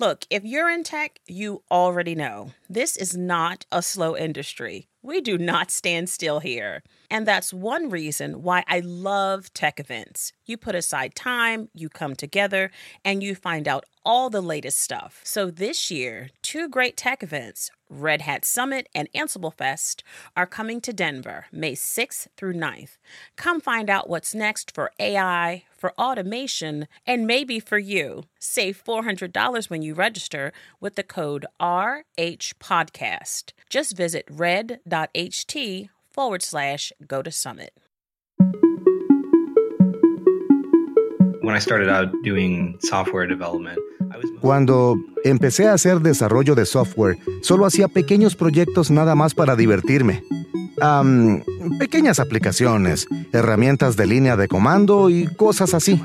Look, if you're in tech, you already know this is not a slow industry. We do not stand still here. And that's one reason why I love tech events. You put aside time, you come together, and you find out all the latest stuff. So this year, two great tech events, Red Hat Summit and Ansible Fest, are coming to Denver May 6th through 9th. Come find out what's next for AI, for automation, and maybe for you. Save $400 when you register with the code RHPodcast. Just visit red.ht forward slash go to summit. Cuando empecé a hacer desarrollo de software, solo hacía pequeños proyectos nada más para divertirme. Um, pequeñas aplicaciones, herramientas de línea de comando y cosas así.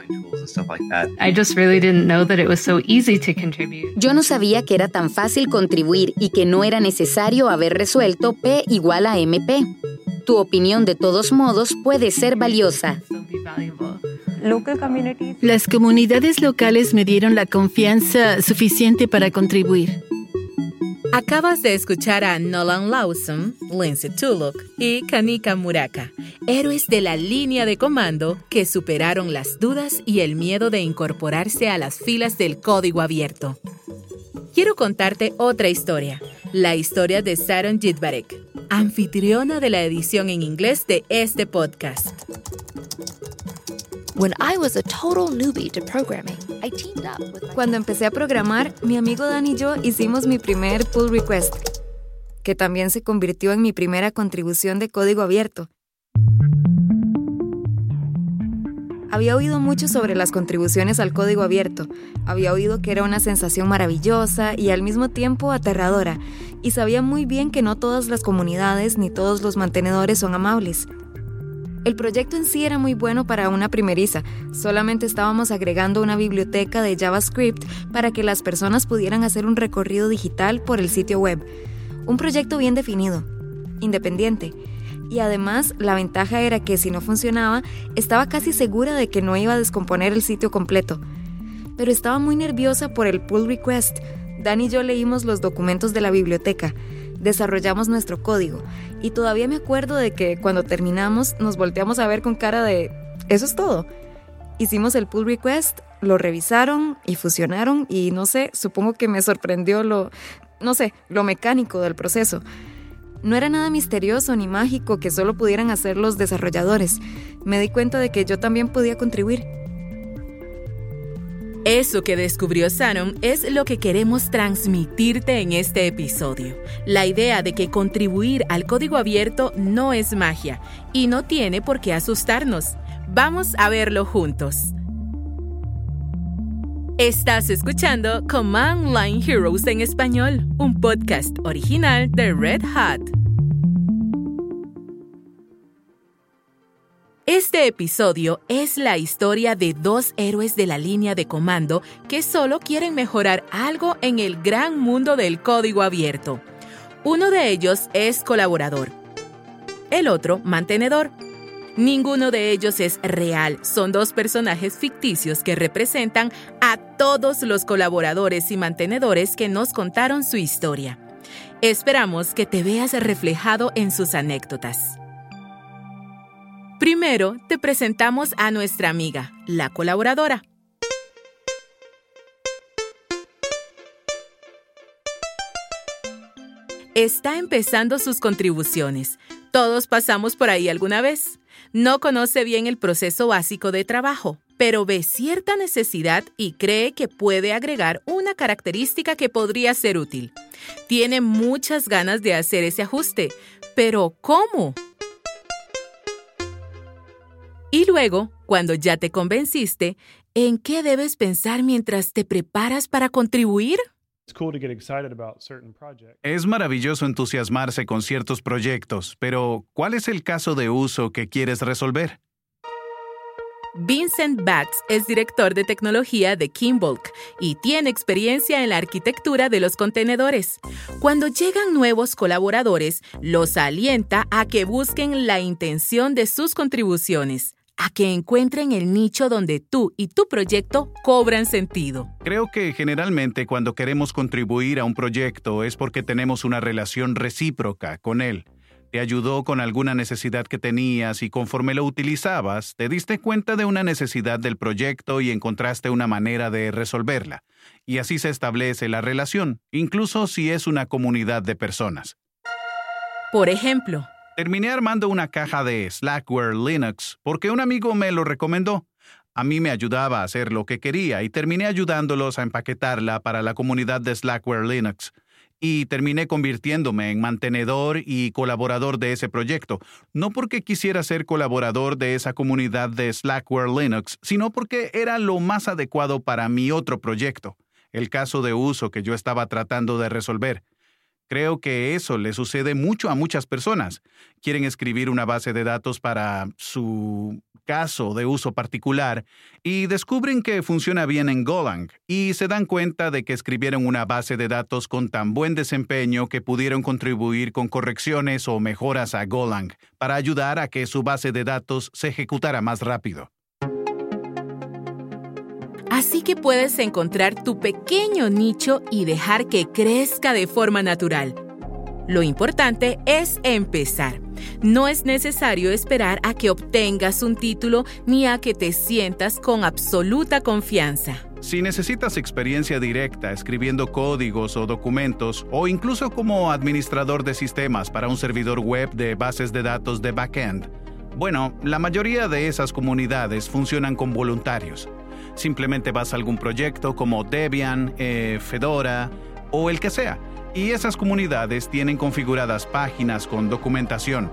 Yo no sabía que era tan fácil contribuir y que no era necesario haber resuelto P igual a MP. Tu opinión de todos modos puede ser valiosa. Las comunidades locales me dieron la confianza suficiente para contribuir. Acabas de escuchar a Nolan Lawson, Lindsay Tulloch y Kanika Muraka, héroes de la línea de comando que superaron las dudas y el miedo de incorporarse a las filas del código abierto. Quiero contarte otra historia, la historia de Sharon Jitbarek, anfitriona de la edición en inglés de este podcast. Cuando empecé a programar, mi amigo Dan y yo hicimos mi primer pull request, que también se convirtió en mi primera contribución de código abierto. Había oído mucho sobre las contribuciones al código abierto, había oído que era una sensación maravillosa y al mismo tiempo aterradora, y sabía muy bien que no todas las comunidades ni todos los mantenedores son amables. El proyecto en sí era muy bueno para una primeriza, solamente estábamos agregando una biblioteca de JavaScript para que las personas pudieran hacer un recorrido digital por el sitio web. Un proyecto bien definido, independiente. Y además, la ventaja era que si no funcionaba, estaba casi segura de que no iba a descomponer el sitio completo. Pero estaba muy nerviosa por el pull request. Dan y yo leímos los documentos de la biblioteca desarrollamos nuestro código. Y todavía me acuerdo de que cuando terminamos nos volteamos a ver con cara de, eso es todo. Hicimos el pull request, lo revisaron y fusionaron y no sé, supongo que me sorprendió lo, no sé, lo mecánico del proceso. No era nada misterioso ni mágico que solo pudieran hacer los desarrolladores. Me di cuenta de que yo también podía contribuir. Eso que descubrió Shannon es lo que queremos transmitirte en este episodio. La idea de que contribuir al código abierto no es magia y no tiene por qué asustarnos. Vamos a verlo juntos. Estás escuchando Command Line Heroes en español, un podcast original de Red Hat. Este episodio es la historia de dos héroes de la línea de comando que solo quieren mejorar algo en el gran mundo del código abierto. Uno de ellos es colaborador, el otro mantenedor. Ninguno de ellos es real, son dos personajes ficticios que representan a todos los colaboradores y mantenedores que nos contaron su historia. Esperamos que te veas reflejado en sus anécdotas. Primero, te presentamos a nuestra amiga, la colaboradora. Está empezando sus contribuciones. Todos pasamos por ahí alguna vez. No conoce bien el proceso básico de trabajo, pero ve cierta necesidad y cree que puede agregar una característica que podría ser útil. Tiene muchas ganas de hacer ese ajuste, pero ¿cómo? Y luego, cuando ya te convenciste, ¿en qué debes pensar mientras te preparas para contribuir? Es maravilloso entusiasmarse con ciertos proyectos, pero ¿cuál es el caso de uso que quieres resolver? Vincent Batts es director de tecnología de Kimbulk y tiene experiencia en la arquitectura de los contenedores. Cuando llegan nuevos colaboradores, los alienta a que busquen la intención de sus contribuciones a que encuentren el nicho donde tú y tu proyecto cobran sentido. Creo que generalmente cuando queremos contribuir a un proyecto es porque tenemos una relación recíproca con él. Te ayudó con alguna necesidad que tenías y conforme lo utilizabas, te diste cuenta de una necesidad del proyecto y encontraste una manera de resolverla. Y así se establece la relación, incluso si es una comunidad de personas. Por ejemplo, Terminé armando una caja de Slackware Linux porque un amigo me lo recomendó. A mí me ayudaba a hacer lo que quería y terminé ayudándolos a empaquetarla para la comunidad de Slackware Linux. Y terminé convirtiéndome en mantenedor y colaborador de ese proyecto, no porque quisiera ser colaborador de esa comunidad de Slackware Linux, sino porque era lo más adecuado para mi otro proyecto, el caso de uso que yo estaba tratando de resolver. Creo que eso le sucede mucho a muchas personas. Quieren escribir una base de datos para su caso de uso particular y descubren que funciona bien en Golang y se dan cuenta de que escribieron una base de datos con tan buen desempeño que pudieron contribuir con correcciones o mejoras a Golang para ayudar a que su base de datos se ejecutara más rápido. Así que puedes encontrar tu pequeño nicho y dejar que crezca de forma natural. Lo importante es empezar. No es necesario esperar a que obtengas un título ni a que te sientas con absoluta confianza. Si necesitas experiencia directa escribiendo códigos o documentos, o incluso como administrador de sistemas para un servidor web de bases de datos de backend, bueno, la mayoría de esas comunidades funcionan con voluntarios. Simplemente vas a algún proyecto como Debian, eh, Fedora o el que sea. Y esas comunidades tienen configuradas páginas con documentación.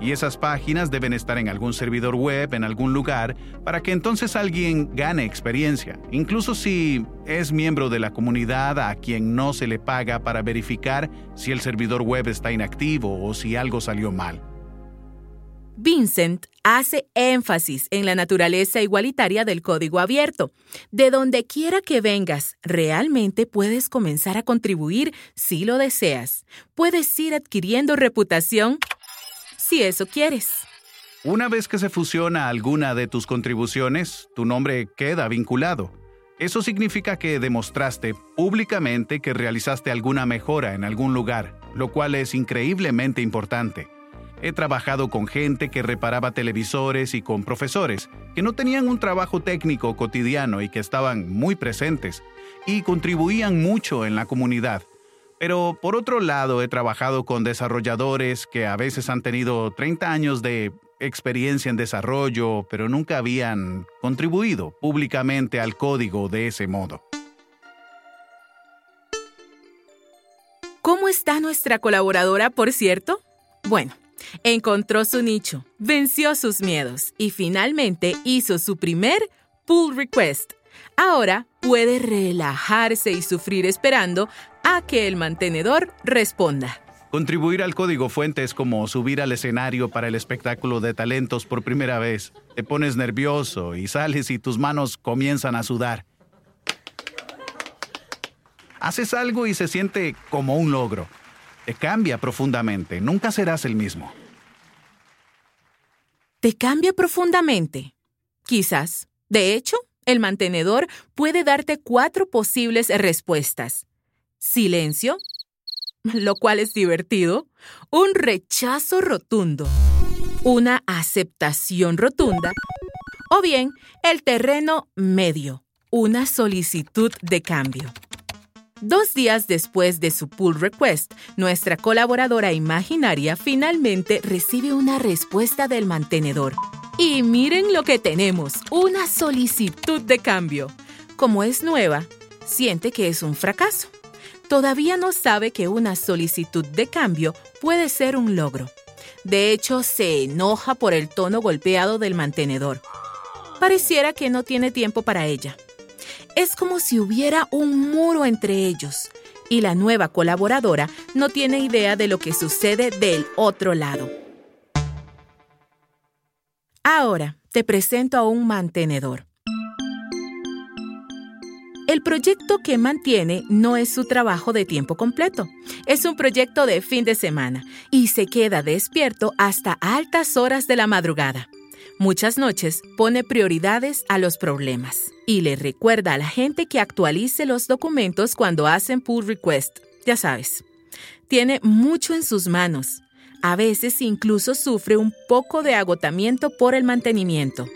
Y esas páginas deben estar en algún servidor web, en algún lugar, para que entonces alguien gane experiencia, incluso si es miembro de la comunidad a quien no se le paga para verificar si el servidor web está inactivo o si algo salió mal. Vincent hace énfasis en la naturaleza igualitaria del código abierto. De donde quiera que vengas, realmente puedes comenzar a contribuir si lo deseas. Puedes ir adquiriendo reputación si eso quieres. Una vez que se fusiona alguna de tus contribuciones, tu nombre queda vinculado. Eso significa que demostraste públicamente que realizaste alguna mejora en algún lugar, lo cual es increíblemente importante. He trabajado con gente que reparaba televisores y con profesores que no tenían un trabajo técnico cotidiano y que estaban muy presentes y contribuían mucho en la comunidad. Pero por otro lado he trabajado con desarrolladores que a veces han tenido 30 años de experiencia en desarrollo, pero nunca habían contribuido públicamente al código de ese modo. ¿Cómo está nuestra colaboradora, por cierto? Bueno, Encontró su nicho, venció sus miedos y finalmente hizo su primer pull request. Ahora puede relajarse y sufrir esperando a que el mantenedor responda. Contribuir al código fuente es como subir al escenario para el espectáculo de talentos por primera vez. Te pones nervioso y sales y tus manos comienzan a sudar. Haces algo y se siente como un logro te cambia profundamente. Nunca serás el mismo. ¿Te cambia profundamente? Quizás. De hecho, el mantenedor puede darte cuatro posibles respuestas. Silencio, lo cual es divertido. Un rechazo rotundo. Una aceptación rotunda. O bien, el terreno medio. Una solicitud de cambio. Dos días después de su pull request, nuestra colaboradora imaginaria finalmente recibe una respuesta del mantenedor. Y miren lo que tenemos, una solicitud de cambio. Como es nueva, siente que es un fracaso. Todavía no sabe que una solicitud de cambio puede ser un logro. De hecho, se enoja por el tono golpeado del mantenedor. Pareciera que no tiene tiempo para ella. Es como si hubiera un muro entre ellos y la nueva colaboradora no tiene idea de lo que sucede del otro lado. Ahora te presento a un mantenedor. El proyecto que mantiene no es su trabajo de tiempo completo, es un proyecto de fin de semana y se queda despierto hasta altas horas de la madrugada. Muchas noches pone prioridades a los problemas y le recuerda a la gente que actualice los documentos cuando hacen pull request. Ya sabes, tiene mucho en sus manos. A veces incluso sufre un poco de agotamiento por el mantenimiento.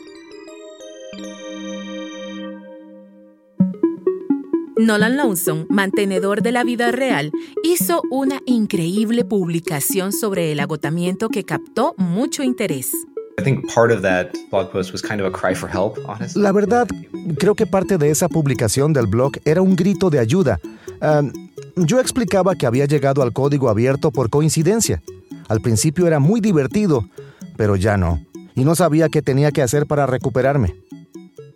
Nolan Loneson, mantenedor de la vida real, hizo una increíble publicación sobre el agotamiento que captó mucho interés. La verdad, creo que parte de esa publicación del blog era un grito de ayuda. yo explicaba que había llegado al código abierto por coincidencia. Al principio era muy divertido, pero ya no, y no sabía qué tenía que hacer para recuperarme.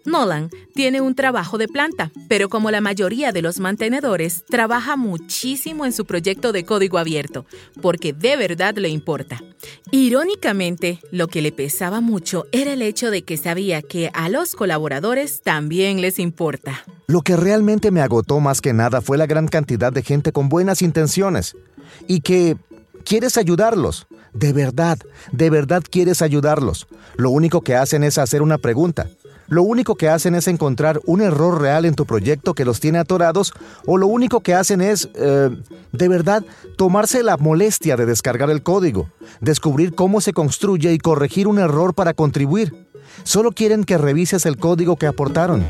Nolan tiene un trabajo de planta, pero como la mayoría de los mantenedores, trabaja muchísimo en su proyecto de código abierto, porque de verdad le importa. Irónicamente, lo que le pesaba mucho era el hecho de que sabía que a los colaboradores también les importa. Lo que realmente me agotó más que nada fue la gran cantidad de gente con buenas intenciones y que quieres ayudarlos. De verdad, de verdad quieres ayudarlos. Lo único que hacen es hacer una pregunta lo único que hacen es encontrar un error real en tu proyecto que los tiene atorados o lo único que hacen es, eh, de verdad, tomarse la molestia de descargar el código, descubrir cómo se construye y corregir un error para contribuir. Solo quieren que revises el código que aportaron.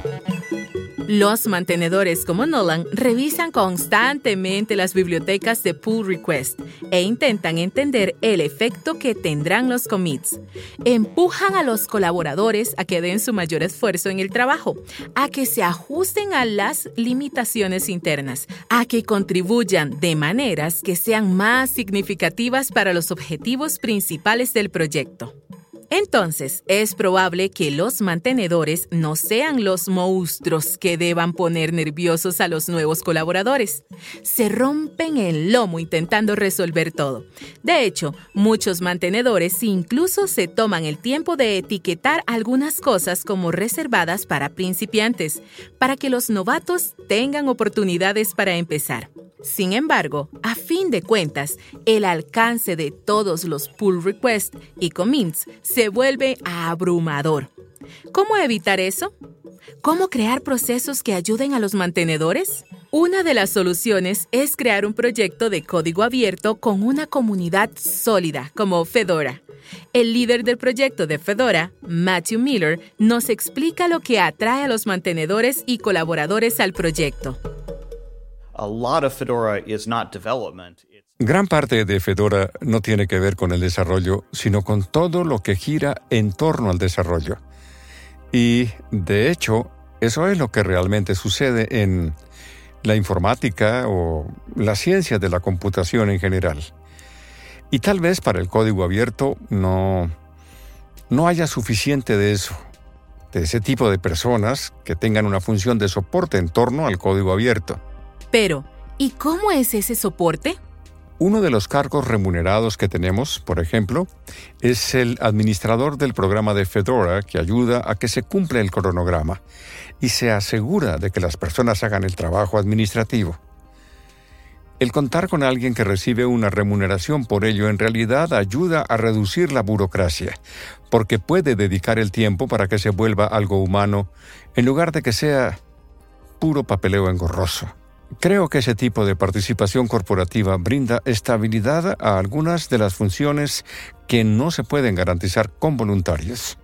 Los mantenedores como Nolan revisan constantemente las bibliotecas de pull request e intentan entender el efecto que tendrán los commits. Empujan a los colaboradores a que den su mayor esfuerzo en el trabajo, a que se ajusten a las limitaciones internas, a que contribuyan de maneras que sean más significativas para los objetivos principales del proyecto. Entonces, es probable que los mantenedores no sean los monstruos que deban poner nerviosos a los nuevos colaboradores. Se rompen el lomo intentando resolver todo. De hecho, muchos mantenedores incluso se toman el tiempo de etiquetar algunas cosas como reservadas para principiantes, para que los novatos tengan oportunidades para empezar. Sin embargo, a fin de cuentas, el alcance de todos los pull requests y commits se vuelve abrumador. ¿Cómo evitar eso? ¿Cómo crear procesos que ayuden a los mantenedores? Una de las soluciones es crear un proyecto de código abierto con una comunidad sólida como Fedora. El líder del proyecto de Fedora, Matthew Miller, nos explica lo que atrae a los mantenedores y colaboradores al proyecto. Gran parte de Fedora no tiene que ver con el desarrollo, sino con todo lo que gira en torno al desarrollo. Y, de hecho, eso es lo que realmente sucede en la informática o la ciencia de la computación en general. Y tal vez para el código abierto no, no haya suficiente de eso, de ese tipo de personas que tengan una función de soporte en torno al código abierto. Pero, ¿y cómo es ese soporte? Uno de los cargos remunerados que tenemos, por ejemplo, es el administrador del programa de Fedora que ayuda a que se cumpla el cronograma y se asegura de que las personas hagan el trabajo administrativo. El contar con alguien que recibe una remuneración por ello en realidad ayuda a reducir la burocracia, porque puede dedicar el tiempo para que se vuelva algo humano en lugar de que sea puro papeleo engorroso. Creo que ese tipo de participación corporativa brinda estabilidad a algunas de las funciones que no se pueden garantizar con voluntarios.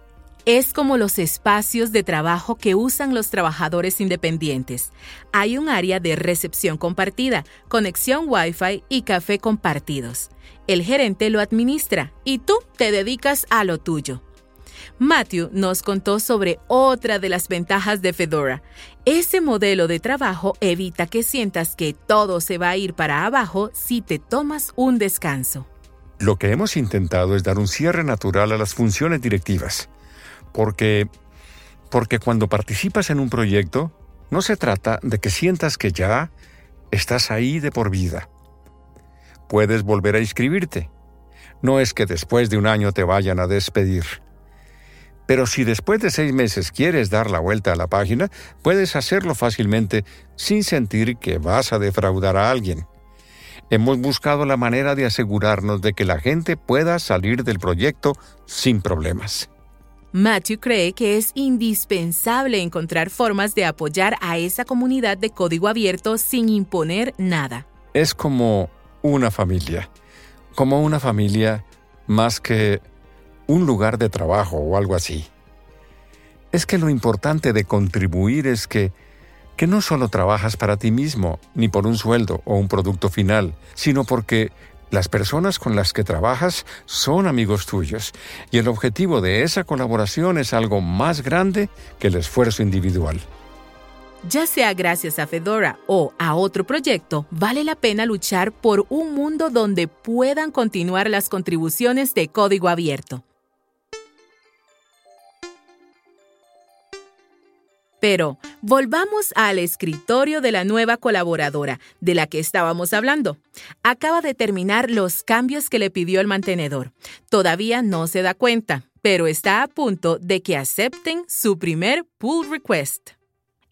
Es como los espacios de trabajo que usan los trabajadores independientes. Hay un área de recepción compartida, conexión Wi-Fi y café compartidos. El gerente lo administra y tú te dedicas a lo tuyo. Matthew nos contó sobre otra de las ventajas de Fedora. Ese modelo de trabajo evita que sientas que todo se va a ir para abajo si te tomas un descanso. Lo que hemos intentado es dar un cierre natural a las funciones directivas, porque porque cuando participas en un proyecto no se trata de que sientas que ya estás ahí de por vida. Puedes volver a inscribirte. No es que después de un año te vayan a despedir. Pero si después de seis meses quieres dar la vuelta a la página, puedes hacerlo fácilmente sin sentir que vas a defraudar a alguien. Hemos buscado la manera de asegurarnos de que la gente pueda salir del proyecto sin problemas. Matthew cree que es indispensable encontrar formas de apoyar a esa comunidad de código abierto sin imponer nada. Es como una familia, como una familia más que un lugar de trabajo o algo así. Es que lo importante de contribuir es que, que no solo trabajas para ti mismo, ni por un sueldo o un producto final, sino porque las personas con las que trabajas son amigos tuyos y el objetivo de esa colaboración es algo más grande que el esfuerzo individual. Ya sea gracias a Fedora o a otro proyecto, vale la pena luchar por un mundo donde puedan continuar las contribuciones de código abierto. Pero volvamos al escritorio de la nueva colaboradora de la que estábamos hablando. Acaba de terminar los cambios que le pidió el mantenedor. Todavía no se da cuenta, pero está a punto de que acepten su primer pull request.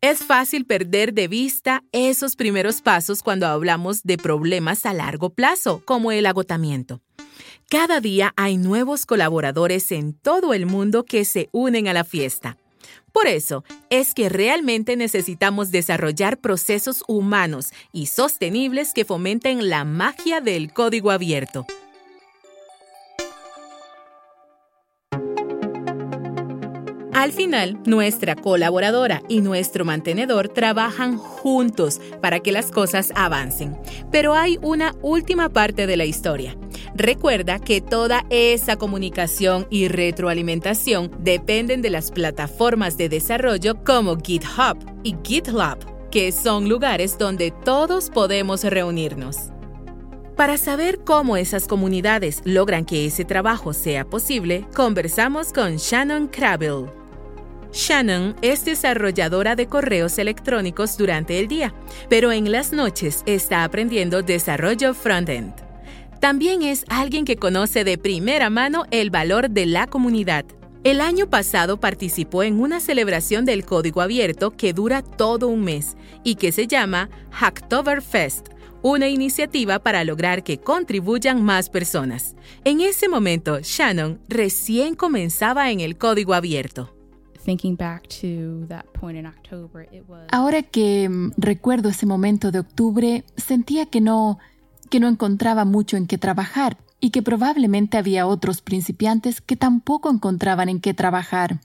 Es fácil perder de vista esos primeros pasos cuando hablamos de problemas a largo plazo, como el agotamiento. Cada día hay nuevos colaboradores en todo el mundo que se unen a la fiesta. Por eso es que realmente necesitamos desarrollar procesos humanos y sostenibles que fomenten la magia del código abierto. Al final, nuestra colaboradora y nuestro mantenedor trabajan juntos para que las cosas avancen. Pero hay una última parte de la historia. Recuerda que toda esa comunicación y retroalimentación dependen de las plataformas de desarrollo como GitHub y GitLab, que son lugares donde todos podemos reunirnos. Para saber cómo esas comunidades logran que ese trabajo sea posible, conversamos con Shannon Crabble. Shannon es desarrolladora de correos electrónicos durante el día, pero en las noches está aprendiendo desarrollo frontend. También es alguien que conoce de primera mano el valor de la comunidad. El año pasado participó en una celebración del código abierto que dura todo un mes y que se llama Hacktoberfest, una iniciativa para lograr que contribuyan más personas. En ese momento, Shannon recién comenzaba en el código abierto. Ahora que mm, recuerdo ese momento de octubre, sentía que no que no encontraba mucho en qué trabajar y que probablemente había otros principiantes que tampoco encontraban en qué trabajar.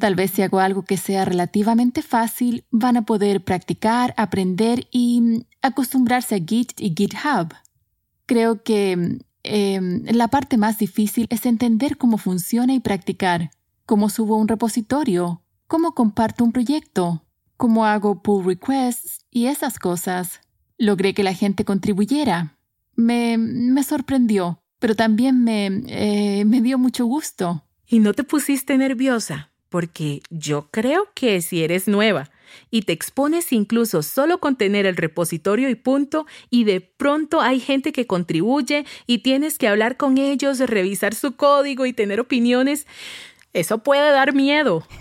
Tal vez si hago algo que sea relativamente fácil, van a poder practicar, aprender y mm, acostumbrarse a Git y GitHub. Creo que em, la parte más difícil es entender cómo funciona y practicar, cómo subo un repositorio, cómo comparto un proyecto, cómo hago pull requests y esas cosas. Logré que la gente contribuyera, me, me sorprendió, pero también me, eh, me dio mucho gusto. ¿Y no te pusiste nerviosa? Porque yo creo que si eres nueva y te expones incluso solo con tener el repositorio y punto, y de pronto hay gente que contribuye y tienes que hablar con ellos, revisar su código y tener opiniones, eso puede dar miedo.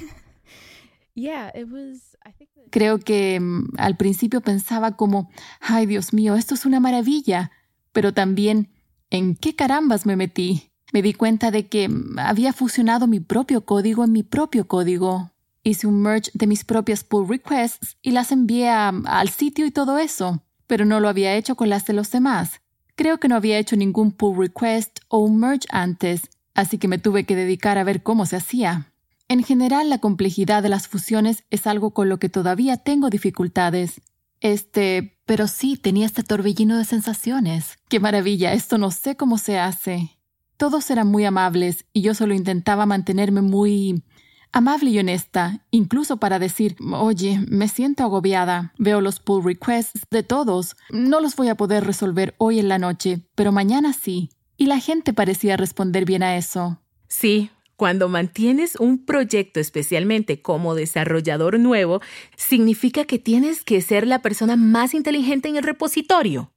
Creo que mm, al principio pensaba como, ay Dios mío, esto es una maravilla pero también ¿en qué carambas me metí? Me di cuenta de que había fusionado mi propio código en mi propio código. Hice un merge de mis propias pull requests y las envié al sitio y todo eso, pero no lo había hecho con las de los demás. Creo que no había hecho ningún pull request o un merge antes, así que me tuve que dedicar a ver cómo se hacía. En general, la complejidad de las fusiones es algo con lo que todavía tengo dificultades. Este, pero sí, tenía este torbellino de sensaciones. ¡Qué maravilla! Esto no sé cómo se hace. Todos eran muy amables y yo solo intentaba mantenerme muy amable y honesta, incluso para decir, oye, me siento agobiada, veo los pull requests de todos, no los voy a poder resolver hoy en la noche, pero mañana sí. Y la gente parecía responder bien a eso. Sí, cuando mantienes un proyecto especialmente como desarrollador nuevo, significa que tienes que ser la persona más inteligente en el repositorio,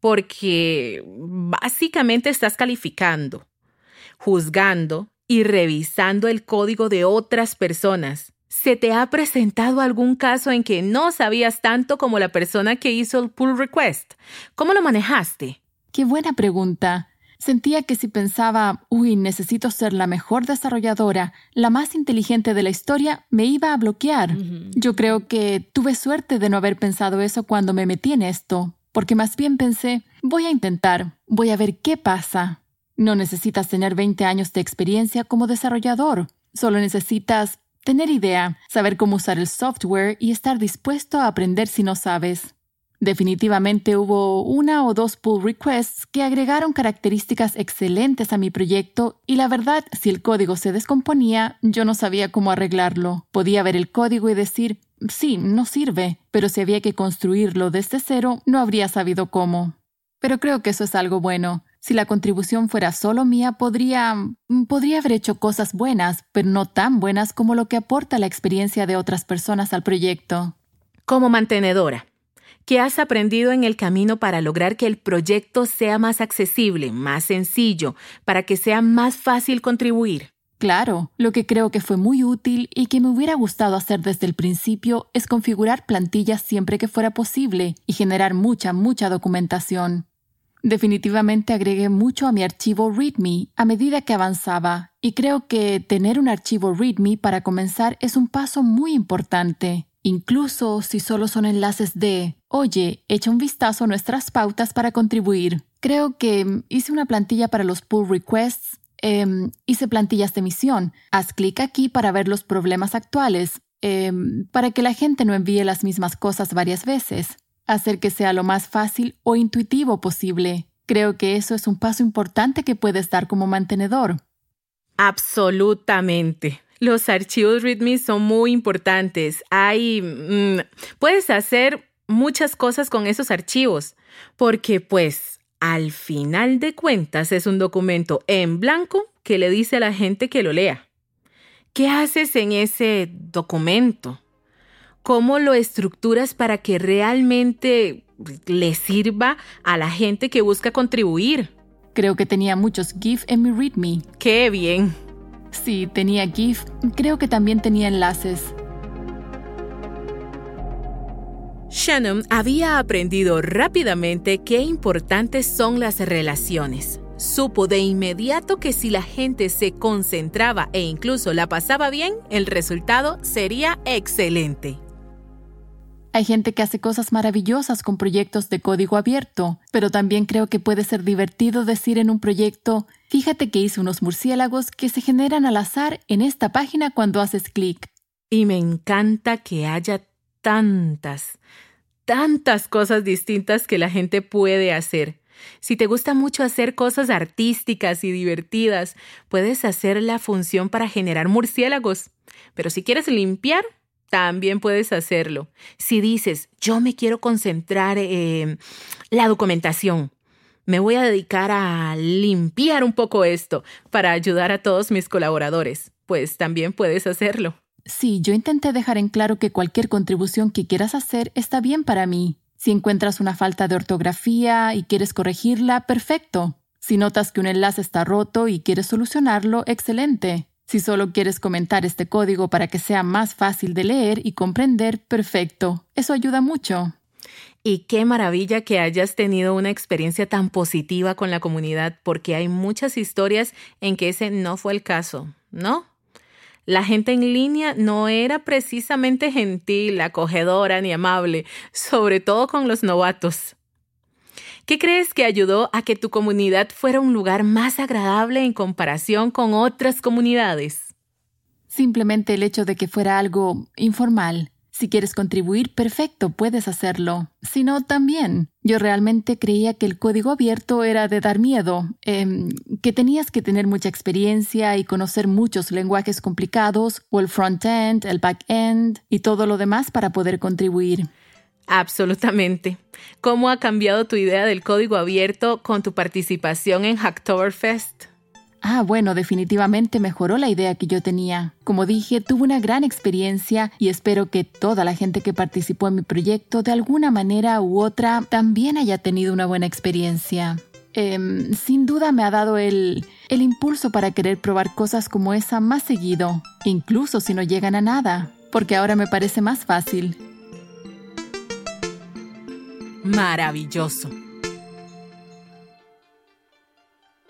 porque básicamente estás calificando, juzgando y revisando el código de otras personas. ¿Se te ha presentado algún caso en que no sabías tanto como la persona que hizo el pull request? ¿Cómo lo manejaste? Qué buena pregunta. Sentía que si pensaba, uy, necesito ser la mejor desarrolladora, la más inteligente de la historia, me iba a bloquear. Yo creo que tuve suerte de no haber pensado eso cuando me metí en esto, porque más bien pensé, voy a intentar, voy a ver qué pasa. No necesitas tener 20 años de experiencia como desarrollador, solo necesitas tener idea, saber cómo usar el software y estar dispuesto a aprender si no sabes. Definitivamente hubo una o dos pull requests que agregaron características excelentes a mi proyecto y la verdad, si el código se descomponía, yo no sabía cómo arreglarlo. Podía ver el código y decir, sí, no sirve, pero si había que construirlo desde cero, no habría sabido cómo. Pero creo que eso es algo bueno. Si la contribución fuera solo mía, podría... podría haber hecho cosas buenas, pero no tan buenas como lo que aporta la experiencia de otras personas al proyecto. Como mantenedora, ¿Qué has aprendido en el camino para lograr que el proyecto sea más accesible, más sencillo, para que sea más fácil contribuir? Claro, lo que creo que fue muy útil y que me hubiera gustado hacer desde el principio es configurar plantillas siempre que fuera posible y generar mucha, mucha documentación. Definitivamente agregué mucho a mi archivo README a medida que avanzaba y creo que tener un archivo README para comenzar es un paso muy importante incluso si solo son enlaces de, oye, echa un vistazo a nuestras pautas para contribuir. Creo que hice una plantilla para los pull requests, em, hice plantillas de misión. Haz clic aquí para ver los problemas actuales, em, para que la gente no envíe las mismas cosas varias veces. Hacer que sea lo más fácil o intuitivo posible. Creo que eso es un paso importante que puedes dar como mantenedor. Absolutamente. Los archivos README son muy importantes. Hay, mm, puedes hacer muchas cosas con esos archivos, porque pues al final de cuentas es un documento en blanco que le dice a la gente que lo lea. ¿Qué haces en ese documento? ¿Cómo lo estructuras para que realmente le sirva a la gente que busca contribuir? Creo que tenía muchos GIF en mi README. ¡Qué bien! Sí, tenía GIF. Creo que también tenía enlaces. Shannon había aprendido rápidamente qué importantes son las relaciones. Supo de inmediato que si la gente se concentraba e incluso la pasaba bien, el resultado sería excelente. Hay gente que hace cosas maravillosas con proyectos de código abierto, pero también creo que puede ser divertido decir en un proyecto, fíjate que hice unos murciélagos que se generan al azar en esta página cuando haces clic. Y me encanta que haya tantas, tantas cosas distintas que la gente puede hacer. Si te gusta mucho hacer cosas artísticas y divertidas, puedes hacer la función para generar murciélagos. Pero si quieres limpiar, también puedes hacerlo. Si dices, yo me quiero concentrar en la documentación, me voy a dedicar a limpiar un poco esto para ayudar a todos mis colaboradores, pues también puedes hacerlo. Sí, yo intenté dejar en claro que cualquier contribución que quieras hacer está bien para mí. Si encuentras una falta de ortografía y quieres corregirla, perfecto. Si notas que un enlace está roto y quieres solucionarlo, excelente. Si solo quieres comentar este código para que sea más fácil de leer y comprender, perfecto. Eso ayuda mucho. Y qué maravilla que hayas tenido una experiencia tan positiva con la comunidad, porque hay muchas historias en que ese no fue el caso, ¿no? La gente en línea no era precisamente gentil, acogedora ni amable, sobre todo con los novatos. ¿Qué crees que ayudó a que tu comunidad fuera un lugar más agradable en comparación con otras comunidades? Simplemente el hecho de que fuera algo informal. Si quieres contribuir, perfecto, puedes hacerlo. Si no, también. Yo realmente creía que el código abierto era de dar miedo, em, que tenías que tener mucha experiencia y conocer muchos lenguajes complicados, o el front-end, el back-end y todo lo demás para poder contribuir. Absolutamente. ¿Cómo ha cambiado tu idea del código abierto con tu participación en Hacktoberfest? Ah, bueno, definitivamente mejoró la idea que yo tenía. Como dije, tuve una gran experiencia y espero que toda la gente que participó en mi proyecto de alguna manera u otra también haya tenido una buena experiencia. Em, sin duda me ha dado el, el impulso para querer probar cosas como esa más seguido, incluso si no llegan a nada, porque ahora me parece más fácil. Maravilloso.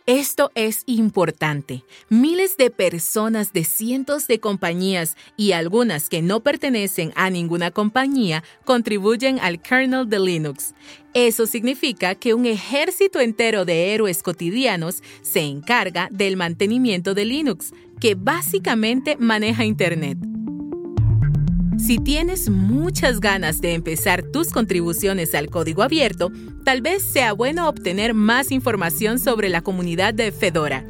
Esto es importante. Miles de personas de cientos de compañías y algunas que no pertenecen a ninguna compañía contribuyen al kernel de Linux. Eso significa que un ejército entero de héroes cotidianos se encarga del mantenimiento de Linux, que básicamente maneja Internet. Si tienes muchas ganas de empezar tus contribuciones al código abierto, tal vez sea bueno obtener más información sobre la comunidad de Fedora.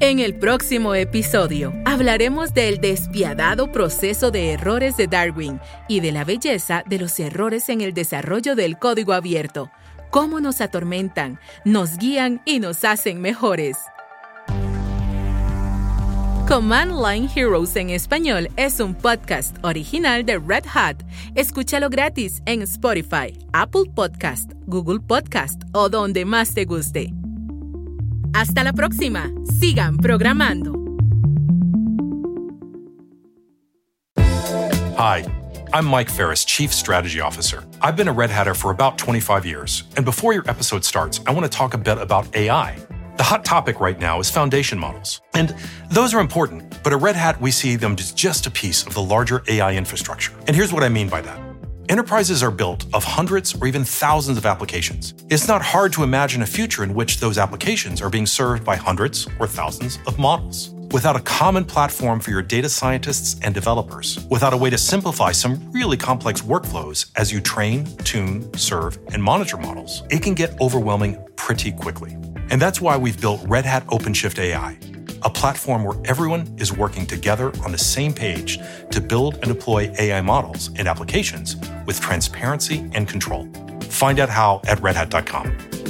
En el próximo episodio hablaremos del despiadado proceso de errores de Darwin y de la belleza de los errores en el desarrollo del código abierto, cómo nos atormentan, nos guían y nos hacen mejores. Command Line Heroes en español es un podcast original de Red Hat. Escúchalo gratis en Spotify, Apple Podcast, Google Podcast o donde más te guste. Hasta la próxima. Sigan programando. Hi, I'm Mike Ferris, Chief Strategy Officer. I've been a Red Hatter for about 25 years, and before your episode starts, I want to talk a bit about AI. The hot topic right now is foundation models. And those are important, but at Red Hat, we see them as just a piece of the larger AI infrastructure. And here's what I mean by that. Enterprises are built of hundreds or even thousands of applications. It's not hard to imagine a future in which those applications are being served by hundreds or thousands of models. Without a common platform for your data scientists and developers, without a way to simplify some really complex workflows as you train, tune, serve, and monitor models, it can get overwhelming pretty quickly. And that's why we've built Red Hat OpenShift AI, a platform where everyone is working together on the same page to build and deploy AI models and applications with transparency and control. Find out how at redhat.com.